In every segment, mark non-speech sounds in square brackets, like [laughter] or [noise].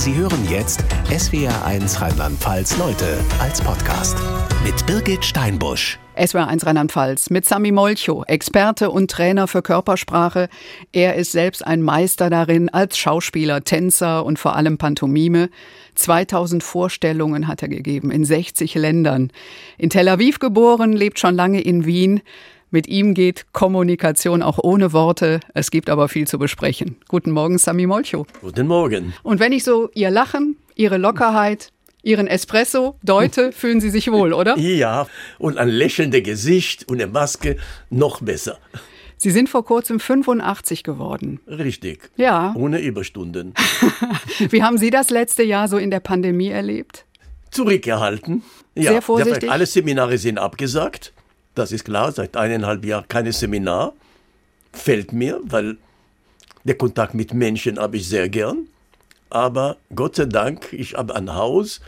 Sie hören jetzt SWR1 Rheinland-Pfalz Leute als Podcast mit Birgit Steinbusch. SWR1 Rheinland-Pfalz mit Sami Molcho, Experte und Trainer für Körpersprache. Er ist selbst ein Meister darin als Schauspieler, Tänzer und vor allem Pantomime. 2000 Vorstellungen hat er gegeben in 60 Ländern. In Tel Aviv geboren, lebt schon lange in Wien. Mit ihm geht Kommunikation auch ohne Worte. Es gibt aber viel zu besprechen. Guten Morgen, Sami Molcho. Guten Morgen. Und wenn ich so Ihr Lachen, Ihre Lockerheit, Ihren Espresso deute, [laughs] fühlen Sie sich wohl, oder? Ja, und ein lächelndes Gesicht und eine Maske noch besser. Sie sind vor kurzem 85 geworden. Richtig. Ja. Ohne Überstunden. [laughs] Wie haben Sie das letzte Jahr so in der Pandemie erlebt? Zurückgehalten. Ja, Sehr vorsichtig. Alle Seminare sind abgesagt. Das ist klar, seit eineinhalb Jahren kein Seminar. Fällt mir, weil der Kontakt mit Menschen habe ich sehr gern. Aber Gott sei Dank, ich habe ein Haus,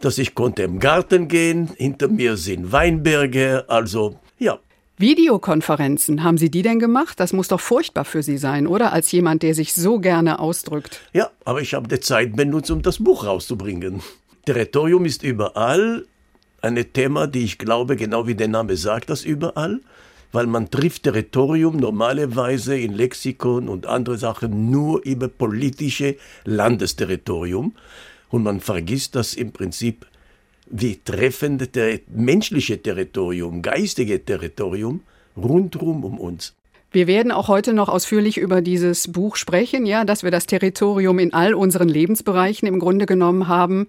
dass ich konnte im Garten gehen. Hinter mir sind Weinberge. Also, ja, Videokonferenzen, haben Sie die denn gemacht? Das muss doch furchtbar für Sie sein, oder? Als jemand, der sich so gerne ausdrückt. Ja, aber ich habe die Zeit benutzt, um das Buch rauszubringen. Territorium ist überall ein Thema, die ich glaube, genau wie der Name sagt, das überall, weil man trifft Territorium normalerweise in Lexikon und andere Sachen nur über politische Landesterritorium und man vergisst, dass im Prinzip wir treffen das menschliche Territorium, geistige Territorium rundherum um uns. Wir werden auch heute noch ausführlich über dieses Buch sprechen, ja, dass wir das Territorium in all unseren Lebensbereichen im Grunde genommen haben.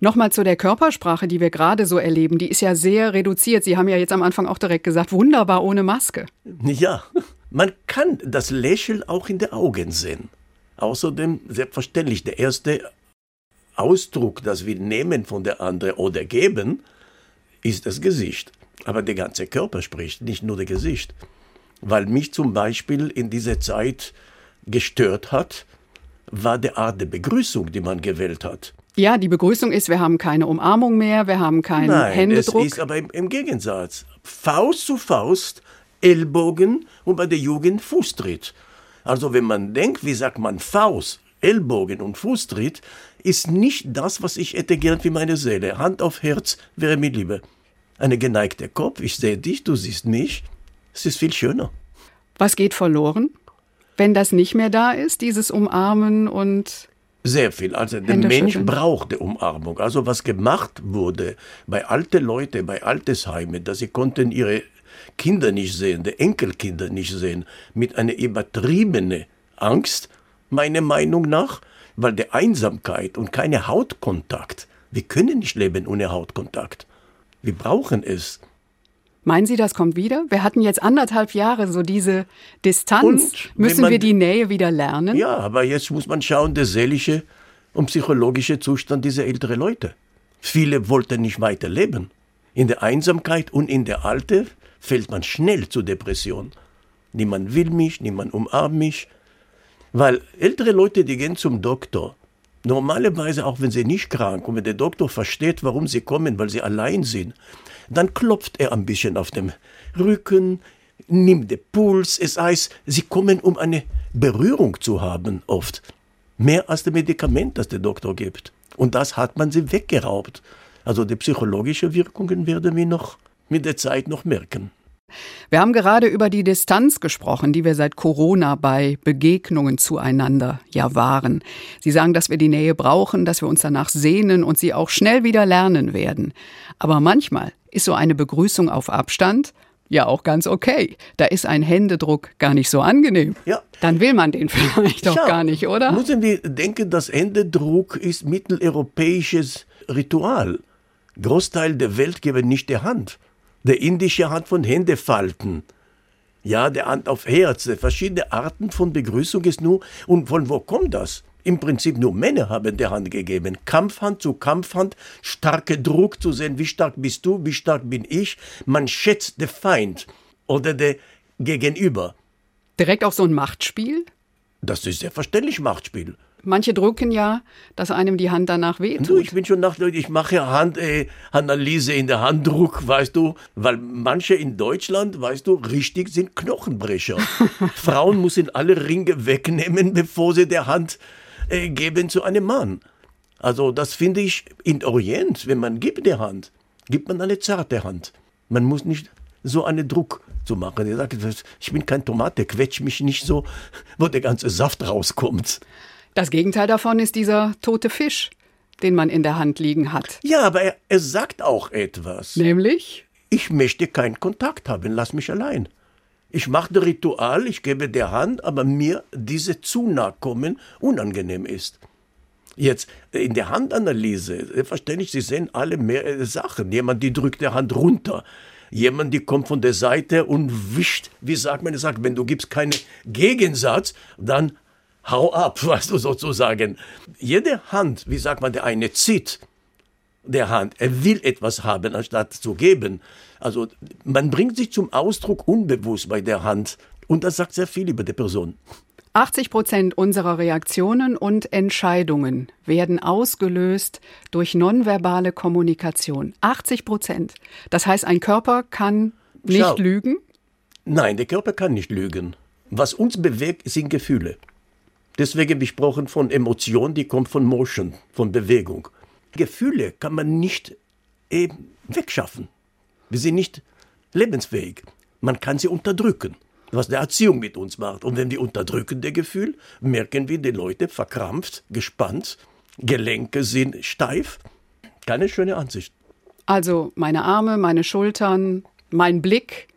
Nochmal zu der Körpersprache, die wir gerade so erleben. Die ist ja sehr reduziert. Sie haben ja jetzt am Anfang auch direkt gesagt, wunderbar ohne Maske. Ja, man kann das Lächeln auch in den Augen sehen. Außerdem, selbstverständlich, der erste Ausdruck, das wir nehmen von der anderen oder geben, ist das Gesicht. Aber der ganze Körper spricht, nicht nur das Gesicht weil mich zum Beispiel in dieser Zeit gestört hat, war die Art der Begrüßung, die man gewählt hat. Ja, die Begrüßung ist, wir haben keine Umarmung mehr, wir haben keinen Nein, Händedruck. Es ist aber im, im, Gegensatz. Faust zu Faust, Ellbogen und bei der Jugend Fußtritt. Also wenn man denkt, wie sagt man Faust, Ellbogen und Fußtritt, ist nicht das, was ich hätte gern für meine Seele. Hand auf Herz wäre mir lieber. Eine geneigte Kopf, ich sehe dich, du siehst mich. Es ist viel schöner. Was geht verloren, wenn das nicht mehr da ist, dieses Umarmen und sehr viel. Also der Mensch braucht die Umarmung. Also was gemacht wurde bei alten Leuten, bei Altersheimen, dass sie konnten ihre Kinder nicht sehen, die Enkelkinder nicht sehen, mit einer übertriebenen Angst, meiner Meinung nach, weil der Einsamkeit und keine Hautkontakt, wir können nicht leben ohne Hautkontakt. Wir brauchen es. Meinen Sie, das kommt wieder? Wir hatten jetzt anderthalb Jahre so diese Distanz. Und Müssen wir die Nähe wieder lernen? Ja, aber jetzt muss man schauen, der seelische und psychologische Zustand dieser älteren Leute. Viele wollten nicht weiter leben. In der Einsamkeit und in der Alte fällt man schnell zur Depression. Niemand will mich, niemand umarmt mich. Weil ältere Leute, die gehen zum Doktor. Normalerweise, auch wenn sie nicht krank und wenn der Doktor versteht, warum sie kommen, weil sie allein sind, dann klopft er ein bisschen auf dem Rücken, nimmt den Puls. Es heißt, sie kommen, um eine Berührung zu haben, oft. Mehr als das Medikament, das der Doktor gibt. Und das hat man sie weggeraubt. Also die psychologischen Wirkungen werden wir noch mit der Zeit noch merken. Wir haben gerade über die Distanz gesprochen, die wir seit Corona bei Begegnungen zueinander ja wahren. Sie sagen, dass wir die Nähe brauchen, dass wir uns danach sehnen und sie auch schnell wieder lernen werden. Aber manchmal ist so eine Begrüßung auf Abstand ja auch ganz okay. Da ist ein Händedruck gar nicht so angenehm. Ja. Dann will man den [laughs] vielleicht doch gar nicht, oder? Müssen wir denken, dass Händedruck ist mitteleuropäisches Ritual. Großteil der Welt geben nicht die Hand. Der indische hat von Hände falten. Ja, der Hand auf Herz. Verschiedene Arten von Begrüßung ist nur. Und von wo kommt das? Im Prinzip nur Männer haben der Hand gegeben. Kampfhand zu Kampfhand, starker Druck zu sehen, wie stark bist du, wie stark bin ich. Man schätzt den Feind oder der Gegenüber. Direkt auch so ein Machtspiel? Das ist selbstverständlich Machtspiel. Manche drucken ja, dass einem die Hand danach wehtut. Du, ich bin schon nach, ich mache Handanalyse äh, in der Handdruck, weißt du, weil manche in Deutschland, weißt du, richtig sind Knochenbrecher. [laughs] Frauen müssen alle Ringe wegnehmen, bevor sie der Hand äh, geben zu einem Mann. Also das finde ich in Orient, wenn man gibt die Hand, gibt man eine zarte Hand. Man muss nicht so einen Druck zu machen. Er sagt, ich bin kein Tomate, quetsch mich nicht so, wo der ganze Saft rauskommt. Das Gegenteil davon ist dieser tote Fisch, den man in der Hand liegen hat. Ja, aber er, er sagt auch etwas. Nämlich? Ich möchte keinen Kontakt haben, lass mich allein. Ich mache das Ritual, ich gebe der Hand, aber mir diese zu kommen unangenehm ist. Jetzt in der Handanalyse, selbstverständlich, Sie sehen alle mehr Sachen. Jemand, die drückt der Hand runter. Jemand, die kommt von der Seite und wischt, wie sagt man, sagt, wenn du gibst keinen Gegensatz, dann hau ab, [laughs] weißt du sozusagen. Jede Hand, wie sagt man, der eine zieht der Hand, er will etwas haben, anstatt zu geben. Also man bringt sich zum Ausdruck unbewusst bei der Hand und das sagt sehr viel über die Person. 80 Prozent unserer Reaktionen und Entscheidungen werden ausgelöst durch nonverbale Kommunikation. 80 Prozent. Das heißt, ein Körper kann nicht Schau. lügen? Nein, der Körper kann nicht lügen. Was uns bewegt, sind Gefühle. Deswegen gesprochen von Emotion, die kommt von Motion, von Bewegung. Gefühle kann man nicht eben wegschaffen. Wir sind nicht lebensfähig. Man kann sie unterdrücken was der Erziehung mit uns macht. Und wenn wir unterdrücken der Gefühl, merken wir die Leute verkrampft, gespannt, Gelenke sind steif. Keine schöne Ansicht. Also meine Arme, meine Schultern, mein Blick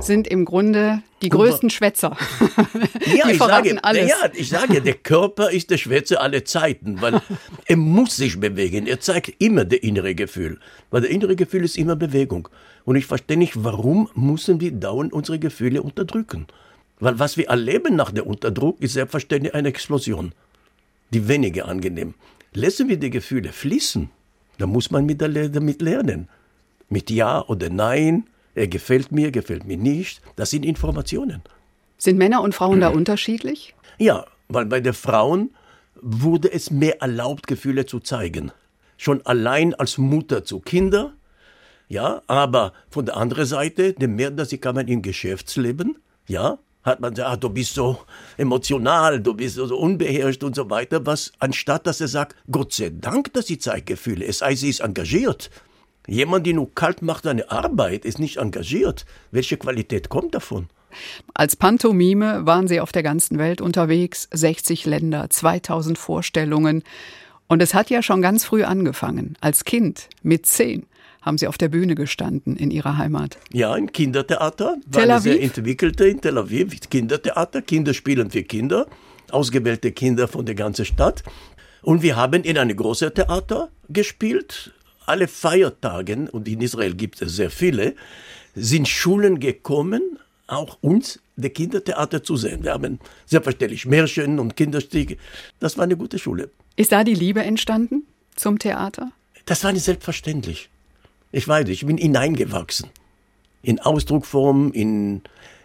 sind im Grunde die größten Schwätzer. [laughs] Ja, die ich sage, alles. ja, ich sage, der Körper ist der Schwätzer aller Zeiten, weil [laughs] er muss sich bewegen. Er zeigt immer das innere Gefühl, weil das innere Gefühl ist immer Bewegung. Und ich verstehe nicht, warum müssen wir dauernd unsere Gefühle unterdrücken? Weil was wir erleben nach der Unterdruck ist selbstverständlich eine Explosion. Die weniger angenehm. Lassen wir die Gefühle fließen, dann muss man mit damit lernen. Mit Ja oder Nein, er gefällt mir, gefällt mir nicht. Das sind Informationen. Sind Männer und Frauen da unterschiedlich? Ja, weil bei den Frauen wurde es mehr erlaubt, Gefühle zu zeigen. Schon allein als Mutter zu Kindern ja, aber von der anderen Seite, je mehr dass ich kann man im Geschäftsleben, ja, hat man gesagt, ah, du bist so emotional, du bist so unbeherrscht und so weiter, was anstatt dass er sagt, Gott sei Dank, dass sie Zeitgefühle, es sei, sie ist engagiert. Jemand, der nur kalt macht seine Arbeit, ist nicht engagiert. Welche Qualität kommt davon? Als Pantomime waren Sie auf der ganzen Welt unterwegs, 60 Länder, 2000 Vorstellungen. Und es hat ja schon ganz früh angefangen, als Kind, mit zehn haben Sie auf der Bühne gestanden in Ihrer Heimat. Ja, im Kindertheater. Tel Aviv? sehr entwickelte in Tel Aviv. Kindertheater, Kinder spielen für Kinder, ausgewählte Kinder von der ganzen Stadt. Und wir haben in einem großen Theater gespielt. Alle Feiertagen, und in Israel gibt es sehr viele, sind Schulen gekommen, auch uns, der Kindertheater zu sehen. Wir haben selbstverständlich Märchen und Kinderstiege. Das war eine gute Schule. Ist da die Liebe entstanden zum Theater? Das war nicht selbstverständlich. Ich weiß, ich bin hineingewachsen. In Ausdruckform, in.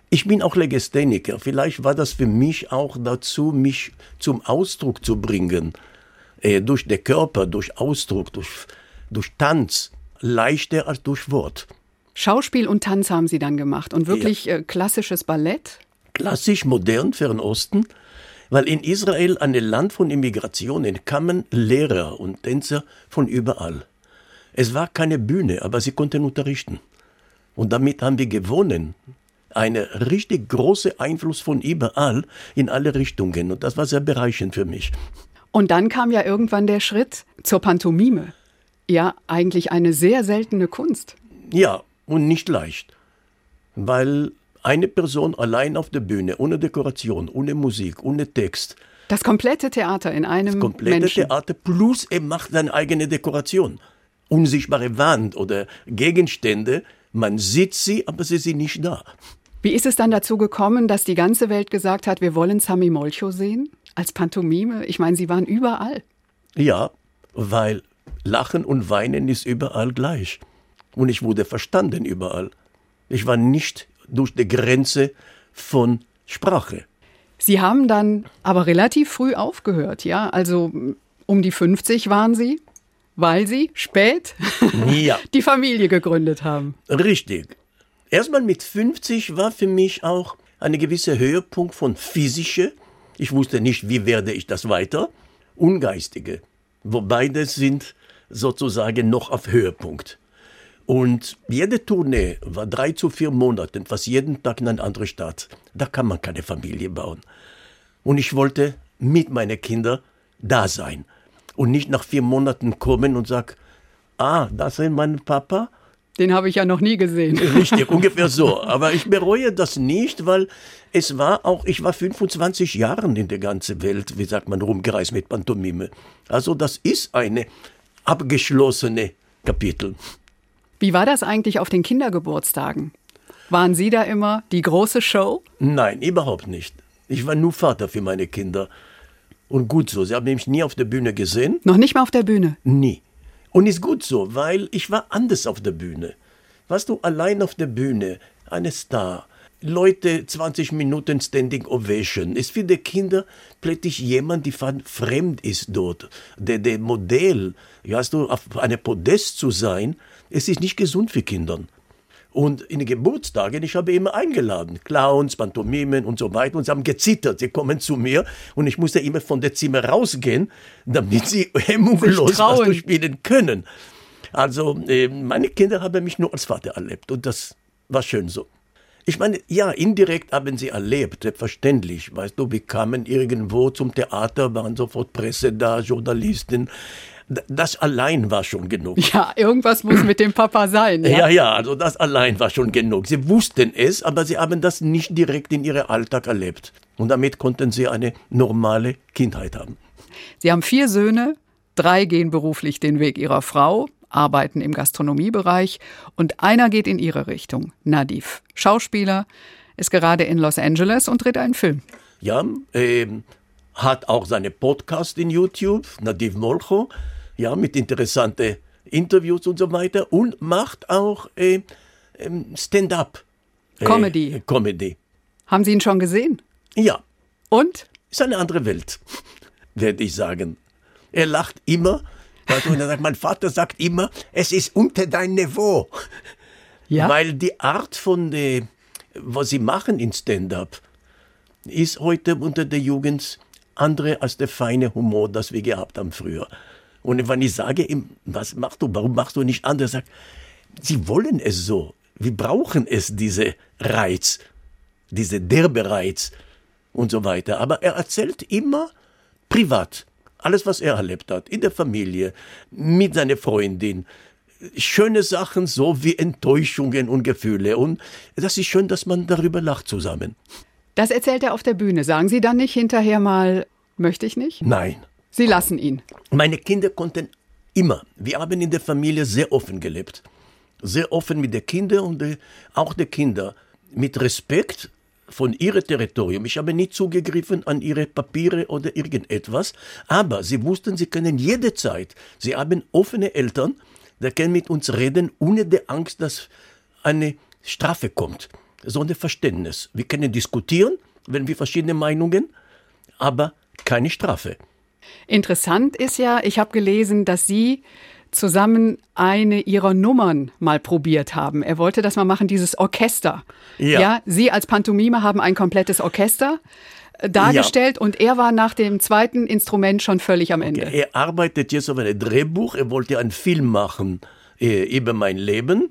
Ich bin auch Legastheniker. Vielleicht war das für mich auch dazu, mich zum Ausdruck zu bringen. Äh, durch den Körper, durch Ausdruck, durch, durch Tanz. Leichter als durch Wort. Schauspiel und Tanz haben Sie dann gemacht und wirklich ja. äh, klassisches Ballett? Klassisch, modern, Fernosten. Weil in Israel, ein Land von Immigrationen, kamen Lehrer und Tänzer von überall. Es war keine Bühne, aber sie konnten unterrichten. Und damit haben wir gewonnen. Einen richtig großen Einfluss von überall in alle Richtungen. Und das war sehr bereichernd für mich. Und dann kam ja irgendwann der Schritt zur Pantomime. Ja, eigentlich eine sehr seltene Kunst. Ja, und nicht leicht. Weil eine Person allein auf der Bühne, ohne Dekoration, ohne Musik, ohne Text. Das komplette Theater in einem. Das komplette Menschen. Theater plus er macht seine eigene Dekoration unsichtbare Wand oder Gegenstände. Man sieht sie, aber sie sind nicht da. Wie ist es dann dazu gekommen, dass die ganze Welt gesagt hat, wir wollen Sami Molcho sehen? Als Pantomime? Ich meine, Sie waren überall. Ja, weil Lachen und Weinen ist überall gleich. Und ich wurde verstanden überall. Ich war nicht durch die Grenze von Sprache. Sie haben dann aber relativ früh aufgehört, ja? Also um die 50 waren Sie? weil sie spät ja. [laughs] die Familie gegründet haben. Richtig. Erstmal mit 50 war für mich auch ein gewisser Höhepunkt von physische. Ich wusste nicht, wie werde ich das weiter. Ungeistige. Wo beide sind sozusagen noch auf Höhepunkt. Und jede Tournee war drei zu vier Monate, fast jeden Tag in eine andere Stadt. Da kann man keine Familie bauen. Und ich wollte mit meinen Kindern da sein und nicht nach vier Monaten kommen und sagen, ah, das ist mein Papa. Den habe ich ja noch nie gesehen. [laughs] Richtig, ungefähr so. Aber ich bereue das nicht, weil es war auch, ich war 25 Jahre in der ganzen Welt, wie sagt man, rumgereist mit Pantomime. Also das ist eine abgeschlossene Kapitel. Wie war das eigentlich auf den Kindergeburtstagen? Waren Sie da immer die große Show? Nein, überhaupt nicht. Ich war nur Vater für meine Kinder. Und gut so. Sie haben mich nie auf der Bühne gesehen. Noch nicht mal auf der Bühne? Nie. Und ist gut so, weil ich war anders auf der Bühne. Warst du allein auf der Bühne, eine Star, Leute 20 Minuten Standing Ovation. Ist für die Kinder plötzlich jemand, die fremd ist dort. Der, der Modell, weißt du, auf einem Podest zu sein, es ist nicht gesund für Kinder. Und in den Geburtstagen, ich habe immer eingeladen, Clowns, Pantomimen und so weiter, und sie haben gezittert. Sie kommen zu mir und ich musste immer von der Zimmer rausgehen, damit sie [laughs] hemmungslos was spielen können. Also, äh, meine Kinder haben mich nur als Vater erlebt und das war schön so. Ich meine, ja, indirekt haben sie erlebt, selbstverständlich. Weißt du, wir kamen irgendwo zum Theater, waren sofort Presse da, Journalisten das allein war schon genug. Ja, irgendwas muss mit dem Papa sein. Ja? ja, ja, also das allein war schon genug. Sie wussten es, aber sie haben das nicht direkt in ihrem Alltag erlebt. Und damit konnten sie eine normale Kindheit haben. Sie haben vier Söhne, drei gehen beruflich den Weg ihrer Frau, arbeiten im Gastronomiebereich und einer geht in ihre Richtung, Nadif. Schauspieler, ist gerade in Los Angeles und dreht einen Film. Ja, äh, hat auch seine Podcast in YouTube, Nadif Molcho ja, mit interessanten Interviews und so weiter und macht auch äh, ähm, Stand-up. Äh, Comedy. Comedy. Haben Sie ihn schon gesehen? Ja. Und? Ist eine andere Welt, [laughs] werde ich sagen. Er lacht immer. Er sagt, mein Vater sagt immer, es ist unter dein Niveau. Ja? Weil die Art von, de, was sie machen in Stand-up, ist heute unter der Jugend andere als der feine Humor, das wir gehabt haben früher. Und wenn ich sage ihm, was machst du, warum machst du nicht anders, sagt, sie wollen es so. Wir brauchen es, diese Reiz, diese derbe Reiz und so weiter. Aber er erzählt immer privat. Alles, was er erlebt hat, in der Familie, mit seiner Freundin. Schöne Sachen, so wie Enttäuschungen und Gefühle. Und das ist schön, dass man darüber lacht zusammen. Das erzählt er auf der Bühne. Sagen Sie dann nicht hinterher mal, möchte ich nicht? Nein. Sie lassen ihn. Meine Kinder konnten immer. Wir haben in der Familie sehr offen gelebt. Sehr offen mit den Kindern und äh, auch die Kinder mit Respekt von ihrem Territorium. Ich habe nie zugegriffen an ihre Papiere oder irgendetwas, aber sie wussten, sie können jederzeit. Sie haben offene Eltern, die können mit uns reden, ohne die Angst, dass eine Strafe kommt, sondern Verständnis. Wir können diskutieren, wenn wir verschiedene Meinungen, aber keine Strafe. Interessant ist ja, ich habe gelesen, dass Sie zusammen eine ihrer Nummern mal probiert haben. Er wollte das mal machen, dieses Orchester. Ja. ja Sie als Pantomime haben ein komplettes Orchester äh, dargestellt ja. und er war nach dem zweiten Instrument schon völlig am Ende. Okay. Er arbeitet jetzt auf einem Drehbuch, er wollte einen Film machen äh, über mein Leben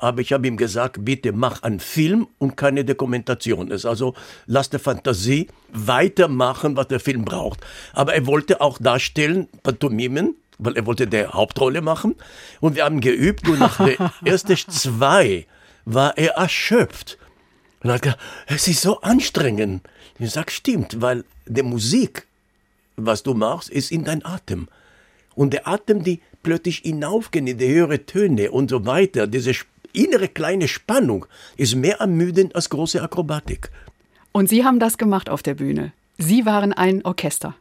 aber ich habe ihm gesagt, bitte mach einen Film und keine Dokumentation. Es also lass der Fantasie weitermachen, was der Film braucht. Aber er wollte auch darstellen, Pantomimen, weil er wollte die Hauptrolle machen. Und wir haben geübt und nach der [laughs] ersten zwei war er erschöpft. Und er hat gesagt, es ist so anstrengend. Ich sage, stimmt, weil die Musik, was du machst, ist in dein Atem. Und der Atem, die plötzlich hinaufgehen in die höhere Töne und so weiter, diese innere kleine Spannung ist mehr ermüdend als große Akrobatik. Und Sie haben das gemacht auf der Bühne. Sie waren ein Orchester.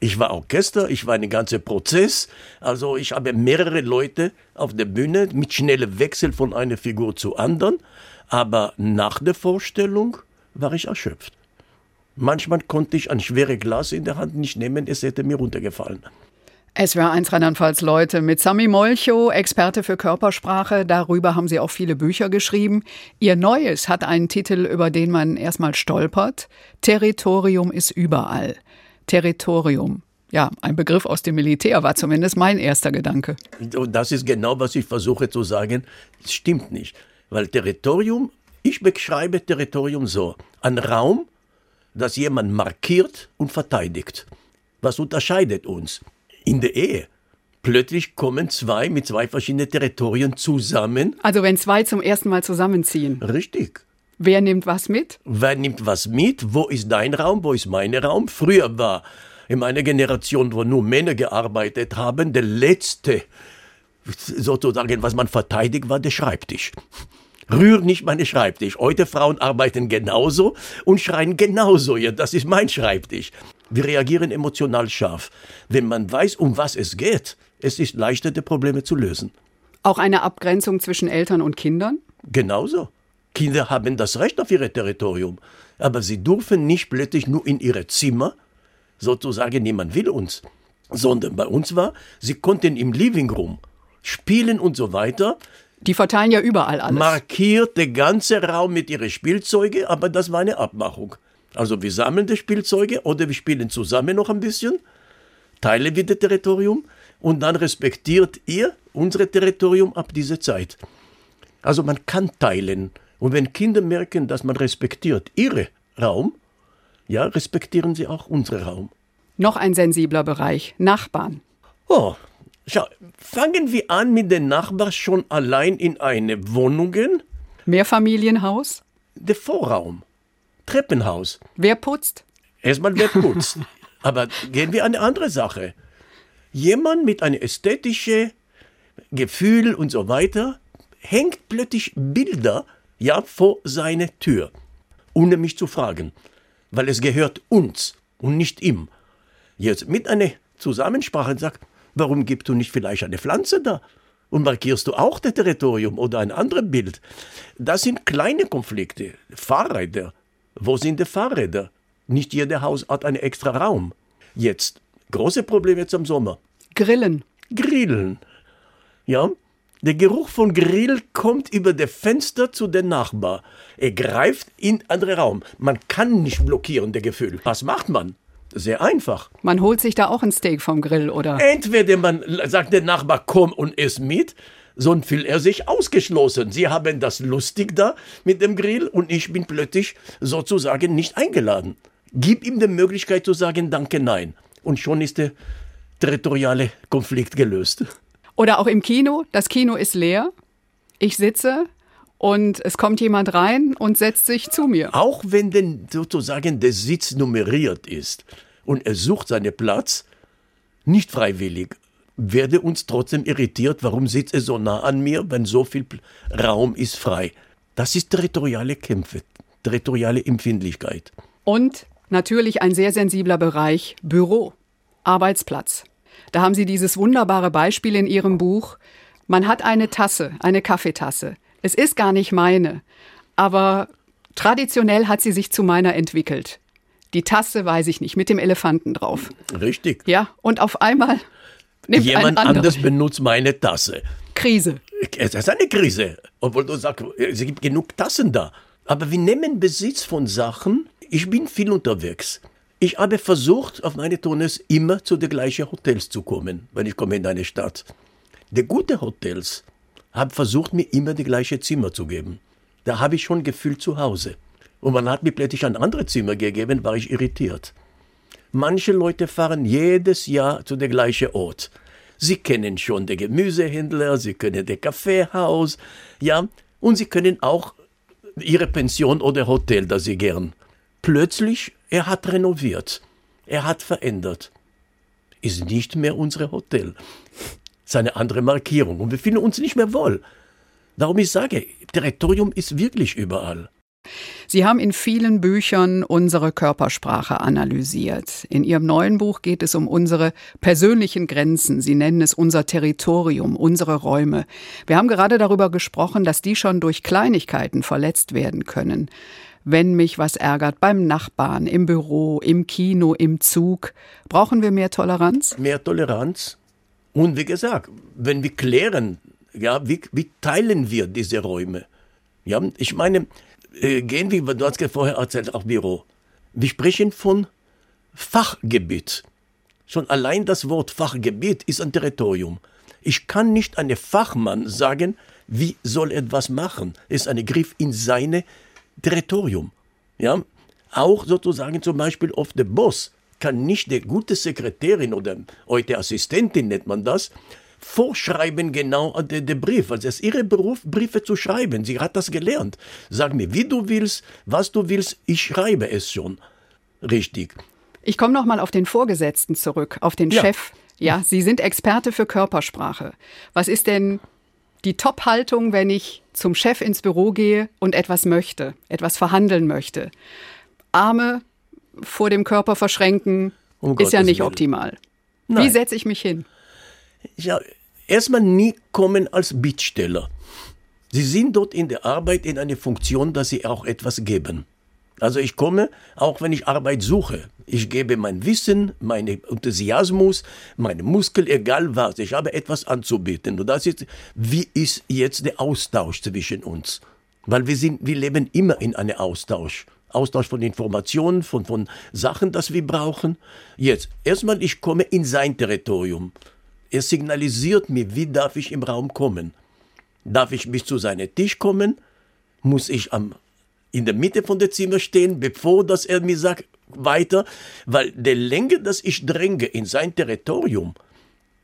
Ich war Orchester, ich war ein ganzer Prozess. Also ich habe mehrere Leute auf der Bühne mit schnellem Wechsel von einer Figur zur anderen. Aber nach der Vorstellung war ich erschöpft. Manchmal konnte ich ein schweres Glas in der Hand nicht nehmen, es hätte mir runtergefallen. Es war eins Rheinland-Pfalz Leute mit Sami Molcho, Experte für Körpersprache. Darüber haben sie auch viele Bücher geschrieben. Ihr Neues hat einen Titel, über den man erstmal stolpert. Territorium ist überall. Territorium. Ja, ein Begriff aus dem Militär war zumindest mein erster Gedanke. Und das ist genau, was ich versuche zu sagen. Es stimmt nicht. Weil Territorium, ich beschreibe Territorium so. Ein Raum, das jemand markiert und verteidigt. Was unterscheidet uns? In der Ehe. Plötzlich kommen zwei mit zwei verschiedenen Territorien zusammen. Also wenn zwei zum ersten Mal zusammenziehen. Richtig. Wer nimmt was mit? Wer nimmt was mit? Wo ist dein Raum? Wo ist mein Raum? Früher war in meiner Generation, wo nur Männer gearbeitet haben, der letzte, sozusagen, was man verteidigt, war der Schreibtisch. Rühr nicht meine Schreibtisch. Heute Frauen arbeiten genauso und schreien genauso. Ja, das ist mein Schreibtisch. Wir reagieren emotional scharf. Wenn man weiß, um was es geht, es ist leichter, die Probleme zu lösen. Auch eine Abgrenzung zwischen Eltern und Kindern? Genauso. Kinder haben das Recht auf ihr Territorium, aber sie dürfen nicht plötzlich nur in ihre Zimmer, sozusagen niemand will uns, sondern bei uns war, sie konnten im Living Room spielen und so weiter. Die verteilen ja überall alles. Markiert der ganze Raum mit ihren Spielzeugen, aber das war eine Abmachung. Also wir sammeln die Spielzeuge oder wir spielen zusammen noch ein bisschen, teilen wir das Territorium und dann respektiert ihr unser Territorium ab dieser Zeit. Also man kann teilen. Und wenn Kinder merken, dass man respektiert ihren Raum, ja, respektieren sie auch unseren Raum. Noch ein sensibler Bereich, Nachbarn. Oh, schau, fangen wir an mit den Nachbarn schon allein in eine Wohnungen. Mehrfamilienhaus? Der Vorraum, Treppenhaus. Wer putzt? Erstmal wer [laughs] putzt. Aber gehen wir an eine andere Sache. Jemand mit einem ästhetischen Gefühl und so weiter hängt plötzlich Bilder ja vor seine Tür, ohne mich zu fragen, weil es gehört uns und nicht ihm. Jetzt mit einer Zusammensprache sagt, warum gibst du nicht vielleicht eine Pflanze da? Und markierst du auch das Territorium oder ein anderes Bild? Das sind kleine Konflikte. Fahrräder. Wo sind die Fahrräder? Nicht jeder Haus hat einen extra Raum. Jetzt, große Probleme jetzt am Sommer. Grillen. Grillen. Ja, der Geruch von Grill kommt über das Fenster zu den Nachbar. Er greift in andere Raum. Man kann nicht blockieren, der Gefühl. Was macht man? Sehr einfach. Man holt sich da auch ein Steak vom Grill, oder? Entweder man sagt der Nachbar, komm und iss mit, sonst fühlt er sich ausgeschlossen. Sie haben das lustig da mit dem Grill und ich bin plötzlich sozusagen nicht eingeladen. Gib ihm die Möglichkeit zu sagen, danke, nein. Und schon ist der territoriale Konflikt gelöst. Oder auch im Kino, das Kino ist leer, ich sitze und es kommt jemand rein und setzt sich zu mir. Auch wenn denn sozusagen der Sitz nummeriert ist und er sucht seinen Platz, nicht freiwillig, werde uns trotzdem irritiert, warum sitzt er so nah an mir, wenn so viel Raum ist frei. Das ist territoriale Kämpfe, territoriale Empfindlichkeit. Und natürlich ein sehr sensibler Bereich, Büro, Arbeitsplatz. Da haben Sie dieses wunderbare Beispiel in Ihrem Buch. Man hat eine Tasse, eine Kaffeetasse. Es ist gar nicht meine, aber traditionell hat sie sich zu meiner entwickelt. Die Tasse weiß ich nicht, mit dem Elefanten drauf. Richtig. Ja, und auf einmal nimmt Jemand anders benutzt meine Tasse. Krise. Es ist eine Krise, obwohl du sagst, es gibt genug Tassen da. Aber wir nehmen Besitz von Sachen. Ich bin viel unterwegs. Ich habe versucht, auf meine Tournés immer zu den gleichen Hotels zu kommen, wenn ich komme in eine Stadt. Die guten Hotels haben versucht, mir immer die gleiche Zimmer zu geben. Da habe ich schon gefühlt zu Hause. Und man hat mir plötzlich ein anderes Zimmer gegeben, war ich irritiert. Manche Leute fahren jedes Jahr zu dem gleichen Ort. Sie kennen schon den Gemüsehändler, sie kennen den Kaffeehaus, ja, und sie können auch ihre Pension oder Hotel, das sie gern. Plötzlich er hat renoviert. Er hat verändert. Ist nicht mehr unser Hotel. Seine andere Markierung. Und wir fühlen uns nicht mehr wohl. Darum ich sage, Territorium ist wirklich überall. Sie haben in vielen Büchern unsere Körpersprache analysiert. In Ihrem neuen Buch geht es um unsere persönlichen Grenzen. Sie nennen es unser Territorium, unsere Räume. Wir haben gerade darüber gesprochen, dass die schon durch Kleinigkeiten verletzt werden können wenn mich was ärgert, beim Nachbarn, im Büro, im Kino, im Zug. Brauchen wir mehr Toleranz? Mehr Toleranz. Und wie gesagt, wenn wir klären, ja, wie, wie teilen wir diese Räume? Ja, ich meine, äh, gehen hast ja vorher erzählt, auch Büro. Wir sprechen von Fachgebiet. Schon allein das Wort Fachgebiet ist ein Territorium. Ich kann nicht einem Fachmann sagen, wie soll etwas machen. Es ist ein Griff in seine Territorium. Ja, auch sozusagen zum Beispiel auf der Boss kann nicht der gute Sekretärin oder heute Assistentin nennt man das, vorschreiben genau den, den Brief. Also es ist ihre Beruf, Briefe zu schreiben. Sie hat das gelernt. Sag mir, wie du willst, was du willst, ich schreibe es schon. Richtig. Ich komme nochmal auf den Vorgesetzten zurück, auf den Ja. Chef. Ja, [laughs] Sie sind Experte für Körpersprache. Was ist denn die Top-Haltung, wenn ich zum Chef ins Büro gehe und etwas möchte, etwas verhandeln möchte? Arme vor dem Körper verschränken Um ist ja Gottes nicht Willen. optimal. Wie Nein. setze ich mich hin? Ja, erstmal nie kommen als Bittsteller. Sie sind dort in der Arbeit in eine Funktion, dass sie auch etwas geben. Also ich komme, auch wenn ich Arbeit suche. Ich gebe mein Wissen, meinen Enthusiasmus, meine Muskel, egal was. Ich habe etwas anzubieten. Und das ist, wie ist jetzt der Austausch zwischen uns? Weil wir sind, wir leben immer in einem Austausch. Austausch von Informationen, von, von Sachen, das wir brauchen. Jetzt, erstmal, ich komme in sein Territorium. Er signalisiert mir, wie darf ich im Raum kommen. Darf ich bis zu seinem Tisch kommen? Muss ich am, in der Mitte von der Zimmer stehen, bevor dass er mir sagt, weiter? Weil der Länge, dass ich dränge in sein Territorium,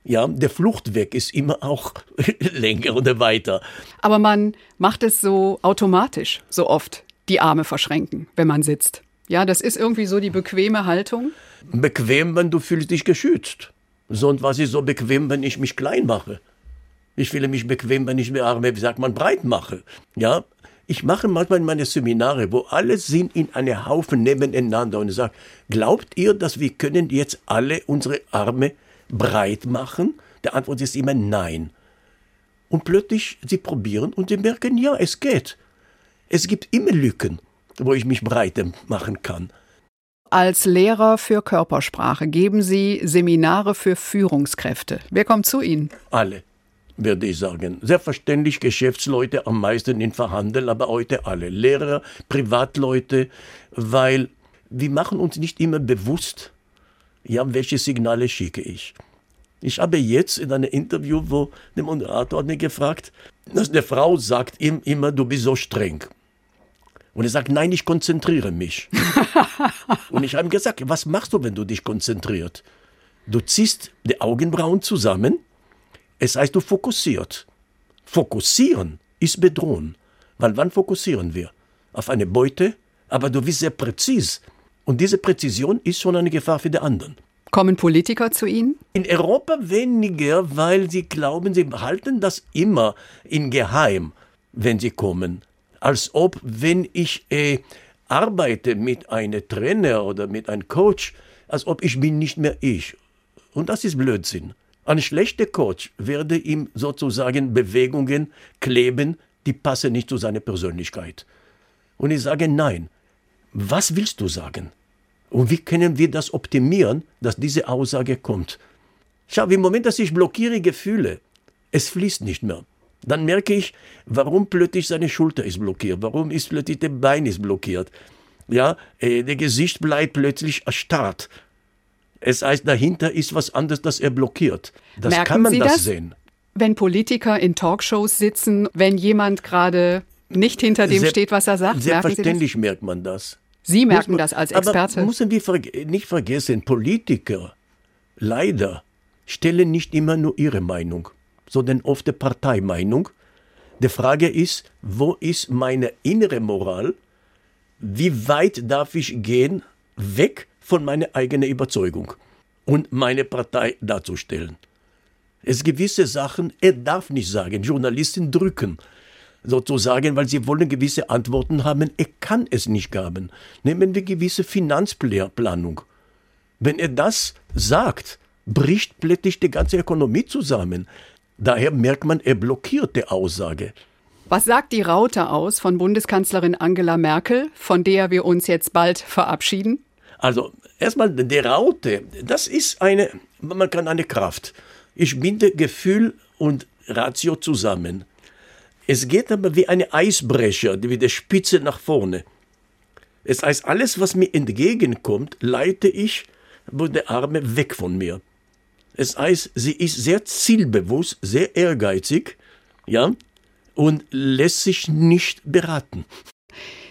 ja, der Fluchtweg ist immer auch [laughs] länger oder weiter. Aber man macht es so automatisch, so oft, die Arme verschränken, wenn man sitzt. Ja, das ist irgendwie so die bequeme Haltung. Bequem, wenn du fühlst dich geschützt. Sonst was ist so bequem, wenn ich mich klein mache. Ich fühle mich bequem, wenn ich mir Arme, wie sagt man, breit mache. Ja, ich mache manchmal in meine Seminare, wo alle sind in einem Haufen nebeneinander und ich sage, glaubt ihr, dass wir können jetzt alle unsere Arme breit machen? Der Antwort ist immer nein. Und plötzlich, sie probieren und sie merken, ja, es geht. Es gibt immer Lücken, wo ich mich breiter machen kann. Als Lehrer für Körpersprache geben Sie Seminare für Führungskräfte. Wer kommt zu Ihnen? Alle, würde ich sagen. Selbstverständlich Geschäftsleute am meisten in Verhandeln, aber heute alle. Lehrer, Privatleute, weil wir machen uns nicht immer bewusst, ja, welche Signale schicke ich. Ich habe jetzt in einem Interview, wo der Moderator hat mich gefragt, dass eine Frau sagt ihm immer, du bist so streng. Und er sagt, nein, ich konzentriere mich. [laughs] Und ich habe ihm gesagt, was machst du, wenn du dich konzentrierst? Du ziehst die Augenbrauen zusammen, es heißt, du fokussiert. Fokussieren ist bedrohen. Weil wann fokussieren wir? Auf eine Beute, aber du bist sehr präzis. Und diese Präzision ist schon eine Gefahr für die anderen. Kommen Politiker zu Ihnen? In Europa weniger, weil sie glauben, sie halten das immer in Geheim, wenn sie kommen. Als ob, wenn ich äh, arbeite mit einem Trainer oder mit einem Coach, als ob ich bin nicht mehr ich. Und das ist Blödsinn. Ein schlechter Coach werde ihm sozusagen Bewegungen kleben, die passen nicht zu seiner Persönlichkeit. Und ich sage nein. Was willst du sagen? Und wie können wir das optimieren, dass diese Aussage kommt? Schau, im Moment, dass ich blockiere Gefühle, es fließt nicht mehr. Dann merke ich, warum plötzlich seine Schulter ist blockiert, warum ist plötzlich der Bein ist blockiert. Ja, äh, der Gesicht bleibt plötzlich erstarrt. Es heißt, dahinter ist was anderes, das er blockiert. Das Merken kann man Sie das, das? sehen. Wenn Politiker in Talkshows sitzen, wenn jemand gerade nicht hinter dem Sel- steht, was er sagt? Selbstverständlich merkt man das. Sie merken man- das als Experte. Aber müssen wir nicht vergessen, Politiker, leider, stellen nicht immer nur ihre Meinung, sondern oft die Parteimeinung. Die Frage ist, wo ist meine innere Moral? Wie weit darf ich gehen, weg von meiner eigenen Überzeugung und meine Partei darzustellen? Es gibt gewisse Sachen, er darf nicht sagen, Journalisten drücken sozusagen, weil sie wollen gewisse Antworten haben. Er kann es nicht haben. Nehmen wir gewisse Finanzplanung. Wenn er das sagt, bricht plötzlich die ganze Ökonomie zusammen. Daher merkt man, er blockiert die Aussage. Was sagt die Raute aus von Bundeskanzlerin Angela Merkel, von der wir uns jetzt bald verabschieden? Also erstmal die Raute, das ist eine, man kann eine Kraft. Ich binde Gefühl und Ratio zusammen. Es geht aber wie eine Eisbrecher, wie der Spitze nach vorne. Es heißt, alles, was mir entgegenkommt, leite ich wo der Arme weg von mir. Es heißt, sie ist sehr zielbewusst, sehr ehrgeizig, ja, und lässt sich nicht beraten.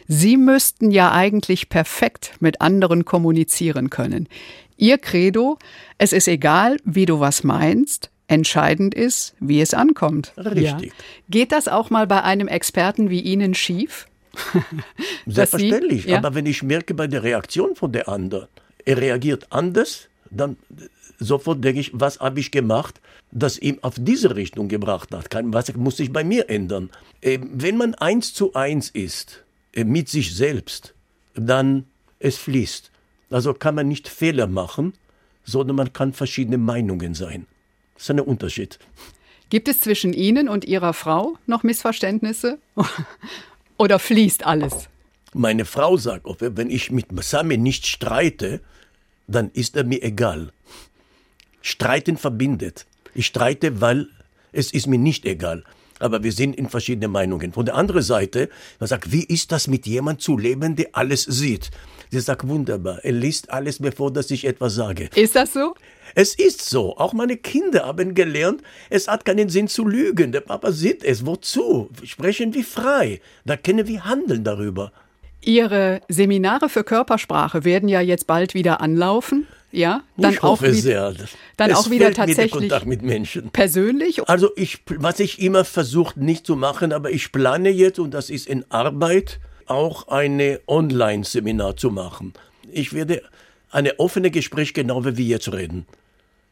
Sie müssten ja eigentlich perfekt mit anderen kommunizieren können. Ihr Credo, es ist egal, wie du was meinst, entscheidend ist, wie es ankommt. Richtig. Ja. Geht das auch mal bei einem Experten wie Ihnen schief? [laughs] Selbstverständlich, Sie, ja? aber wenn ich merke bei der Reaktion von der anderen, er reagiert anders, dann sofort denke ich, was habe ich gemacht, das ihm auf diese Richtung gebracht hat? Was muss sich bei mir ändern? Ähm, wenn man eins zu eins ist äh, mit sich selbst, dann es fließt. Also kann man nicht Fehler machen, sondern man kann verschiedene Meinungen sein. Das ist ein Unterschied. Gibt es zwischen Ihnen und Ihrer Frau noch Missverständnisse? [laughs] Oder fließt alles? Meine Frau sagt, wenn ich mit Sami nicht streite, dann ist er mir egal. Streiten verbindet. Ich streite, weil es ist mir nicht egal. Aber wir sind in verschiedenen Meinungen. Von der anderen Seite, man sagt, wie ist das mit jemandem zu leben, der alles sieht? Sie sagt, wunderbar, er liest alles, bevor dass ich etwas sage. Ist das so? Es ist so. Auch meine Kinder haben gelernt, es hat keinen Sinn zu lügen. Der Papa sieht es. Wozu? Sprechen wir frei. Da können wir handeln darüber. Ihre Seminare für Körpersprache werden ja jetzt bald wieder anlaufen. Ja, dann ich hoffe auch sehr. Dann es auch wieder tatsächlich Kontakt mit Menschen. Persönlich? Also ich, was ich immer versucht nicht zu machen, aber ich plane jetzt und das ist in Arbeit auch eine Online-Seminar zu machen. Ich werde eine offene Gespräch genau wie wir jetzt reden,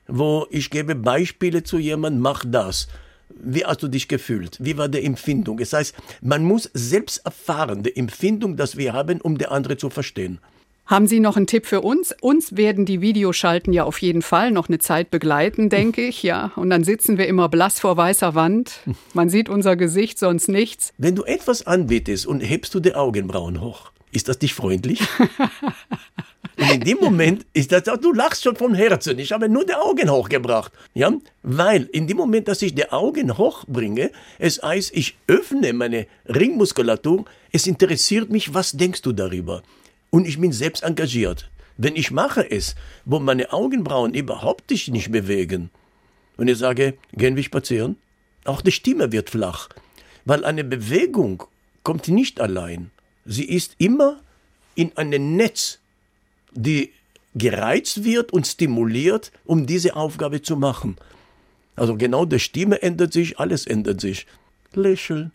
wo ich gebe Beispiele zu jemandem, mach das. Wie hast du dich gefühlt? Wie war die Empfindung? Das heißt, man muss selbst erfahren, die Empfindung, dass wir haben, um der andere zu verstehen. Haben Sie noch einen Tipp für uns? Uns werden die Videoschalten ja auf jeden Fall noch eine Zeit begleiten, denke ich, ja. Und dann sitzen wir immer blass vor weißer Wand. Man sieht unser Gesicht, sonst nichts. Wenn du etwas anbietest und hebst du die Augenbrauen hoch, ist das dich freundlich? [laughs] Und in dem Moment ist das du lachst schon vom Herzen. Ich habe nur die Augen hochgebracht. Ja, weil in dem Moment, dass ich die Augen hochbringe, es heißt, ich öffne meine Ringmuskulatur. Es interessiert mich, was denkst du darüber? Und ich bin selbst engagiert. Wenn ich mache es, wo meine Augenbrauen überhaupt sich nicht bewegen, und ich sage, gehen wir spazieren, auch die Stimme wird flach, weil eine Bewegung kommt nicht allein. Sie ist immer in einem Netz die gereizt wird und stimuliert, um diese Aufgabe zu machen. Also genau die Stimme ändert sich, alles ändert sich. Lächeln,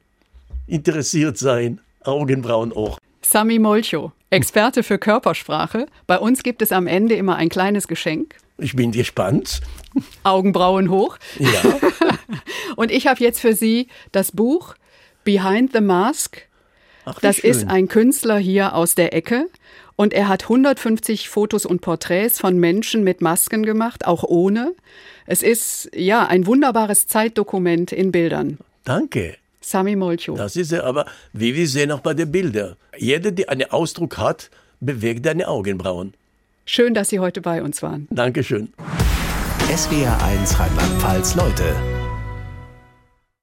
interessiert sein, Augenbrauen auch. Sami Molcho, Experte für Körpersprache. Bei uns gibt es am Ende immer ein kleines Geschenk. Ich bin gespannt. Augenbrauen hoch. Ja. [laughs] und ich habe jetzt für Sie das Buch Behind the Mask. Ach, das schön. ist ein Künstler hier aus der Ecke und er hat 150 Fotos und Porträts von Menschen mit Masken gemacht, auch ohne. Es ist ja ein wunderbares Zeitdokument in Bildern. Danke. Sami Molcho. Das ist ja aber, wie wir sehen auch bei den Bildern. Jeder, der einen Ausdruck hat, bewegt deine Augenbrauen. Schön, dass Sie heute bei uns waren. Dankeschön. SWR 1 Rheinland-Pfalz Leute